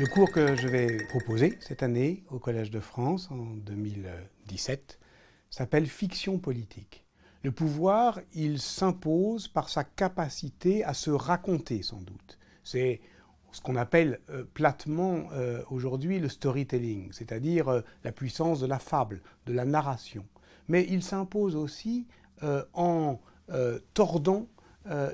Le cours que je vais proposer cette année au Collège de France en 2017 s'appelle Fiction politique. Le pouvoir, il s'impose par sa capacité à se raconter sans doute. C'est ce qu'on appelle euh, platement euh, aujourd'hui le storytelling, c'est-à-dire euh, la puissance de la fable, de la narration. Mais il s'impose aussi en tordant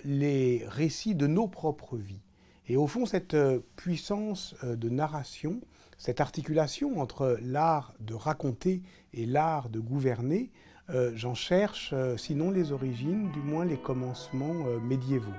les récits de nos propres vies. Et au fond, cette euh, puissance euh, de narration, cette articulation entre l'art de raconter et l'art de gouverner, euh, j'en cherche, sinon les origines, du moins les commencements médiévaux.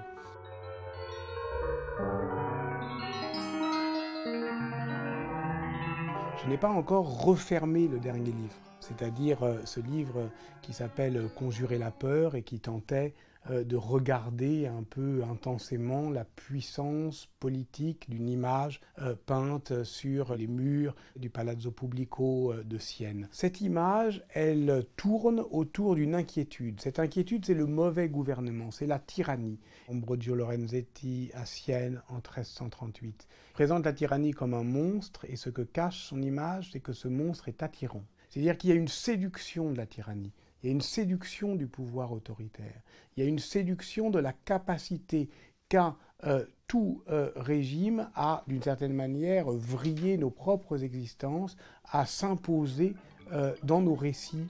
Je n'ai pas encore refermé le dernier livre, c'est-à-dire ce livre qui s'appelle Conjurer la peur et qui tentait euh, de regarder un peu intensément la puissance politique d'une image euh, peinte sur les murs du Palazzo Pubblico euh, de Sienne. Cette image, elle tourne autour d'une inquiétude. Cette inquiétude, c'est le mauvais gouvernement, c'est la tyrannie. Ambrogio Lorenzetti à Sienne en 1338 présente la tyrannie comme un monstre et ce que cache son image, c'est que ce monstre est attirant. C'est-à-dire qu'il y a une séduction de la tyrannie. Il y a une séduction du pouvoir autoritaire. Il y a une séduction de la capacité qu'a euh, tout euh, régime à, d'une certaine manière, vriller nos propres existences, à s'imposer euh, dans nos récits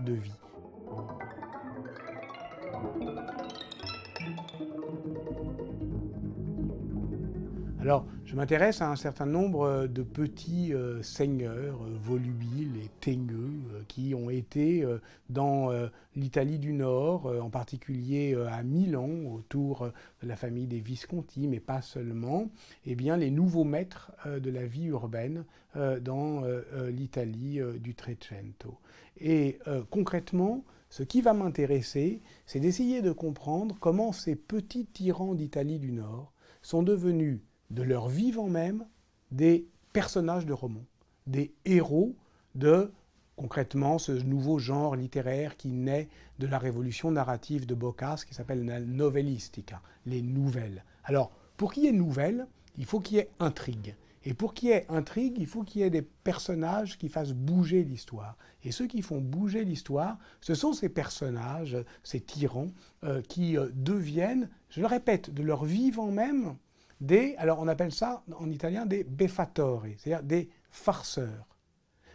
de vie. Alors, je m'intéresse à un certain nombre de petits euh, seigneurs euh, volubiles et teigneux euh, qui ont été dans l'Italie du Nord, en particulier à Milan, autour de la famille des Visconti, mais pas seulement, eh bien, les nouveaux maîtres de la vie urbaine dans l'Italie du Trecento. Et concrètement, ce qui va m'intéresser, c'est d'essayer de comprendre comment ces petits tyrans d'Italie du Nord sont devenus de leur vivant même des personnages de romans, des héros de concrètement ce nouveau genre littéraire qui naît de la révolution narrative de Boccace qui s'appelle la novellistica, les nouvelles. Alors, pour qu'il y ait nouvelles, il faut qu'il y ait intrigue. Et pour qu'il y ait intrigue, il faut qu'il y ait des personnages qui fassent bouger l'histoire. Et ceux qui font bouger l'histoire, ce sont ces personnages, ces tyrans, euh, qui euh, deviennent, je le répète, de leur vivant même, des, alors on appelle ça en italien des beffatori, c'est-à-dire des farceurs.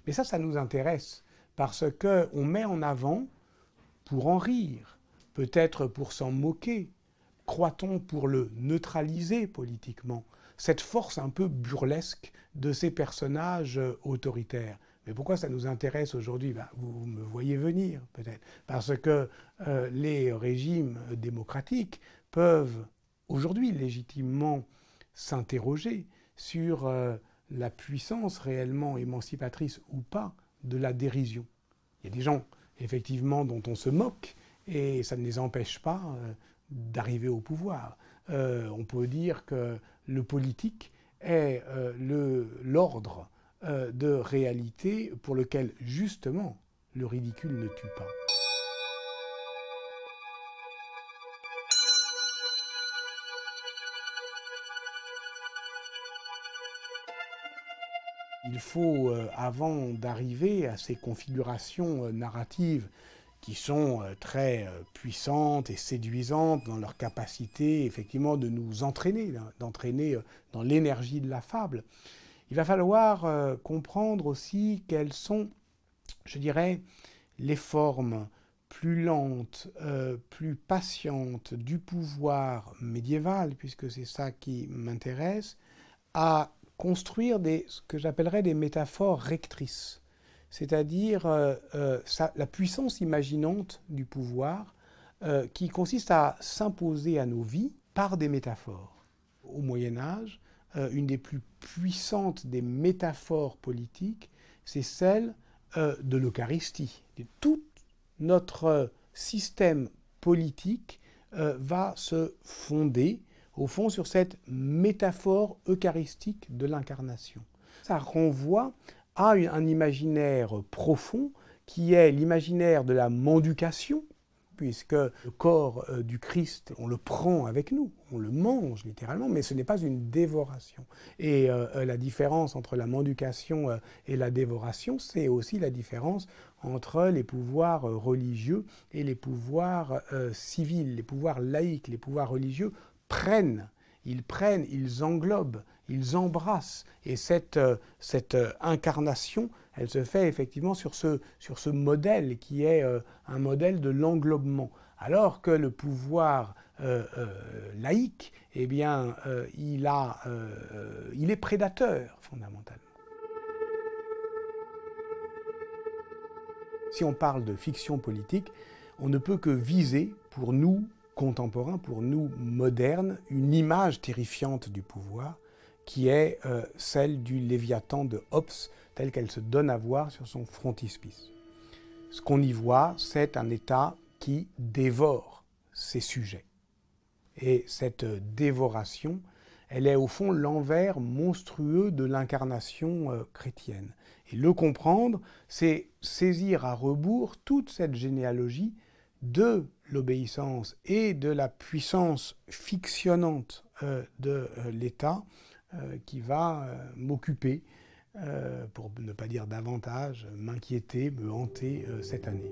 Mais ça, ça nous intéresse parce qu'on met en avant pour en rire, peut-être pour s'en moquer, croit-on pour le neutraliser politiquement, cette force un peu burlesque de ces personnages autoritaires. Mais pourquoi ça nous intéresse aujourd'hui? Ben, vous, me voyez venir peut-être. Parce que euh, les régimes démocratiques peuvent aujourd'hui légitimement s'interroger sur euh, la puissance réellement émancipatrice ou pas de la dérision. Il y a des gens, effectivement, dont on se moque, et ça ne les empêche pas euh, d'arriver au pouvoir. Euh, on peut dire que le politique est l'ordre de réalité pour lequel, justement, le ridicule ne tue pas. Il faut, euh, avant d'arriver à ces configurations euh, narratives qui sont euh, très puissantes et séduisantes dans leur capacité effectivement de nous entraîner, d'entraîner dans l'énergie de la fable, il va falloir comprendre aussi quelles sont, je dirais, les formes plus lentes, plus patientes du pouvoir médiéval, puisque c'est ça qui m'intéresse, à construire des, ce que j'appellerais des métaphores rectrices, c'est-à-dire euh, euh, la puissance imaginante du pouvoir euh, qui consiste à s'imposer à nos vies par des métaphores. Au Moyen Âge, une des plus puissantes des métaphores politiques, c'est celle de l'Eucharistie. Tout notre système politique va se fonder au fond, sur cette métaphore eucharistique de l'incarnation. Ça renvoie à un imaginaire profond qui est l'imaginaire de la mendication puisque le corps euh, du Christ, on le prend avec nous, on le mange littéralement, mais ce n'est pas une dévoration. Et euh, la différence entre la mendication et la dévoration, c'est aussi la différence entre les pouvoirs religieux et les pouvoirs civils, les pouvoirs laïcs, les pouvoirs religieux prennent ils prennent, ils englobent, ils embrassent. Et cette, cette incarnation elle se fait effectivement sur ce, sur ce modèle qui est euh, un modèle de l'englobement. Alors que le pouvoir euh, euh, laïque, eh bien, il, a, il est prédateur fondamentalement. Si on parle de fiction politique, on ne peut que viser pour nous contemporains, pour nous modernes, une image terrifiante du pouvoir qui est celle du Léviathan de Hobbes, telle qu'elle se donne à voir sur son frontispice. Ce qu'on y voit, c'est un État qui dévore ses sujets. Et cette dévoration, elle est au fond l'envers monstrueux de l'incarnation euh, chrétienne. Et le comprendre, c'est saisir à rebours toute cette généalogie de l'obéissance et de la puissance fictionnante euh, de euh, l'État qui va m'occuper euh, pour ne pas dire davantage, m'inquiéter, me hanter euh, cette année.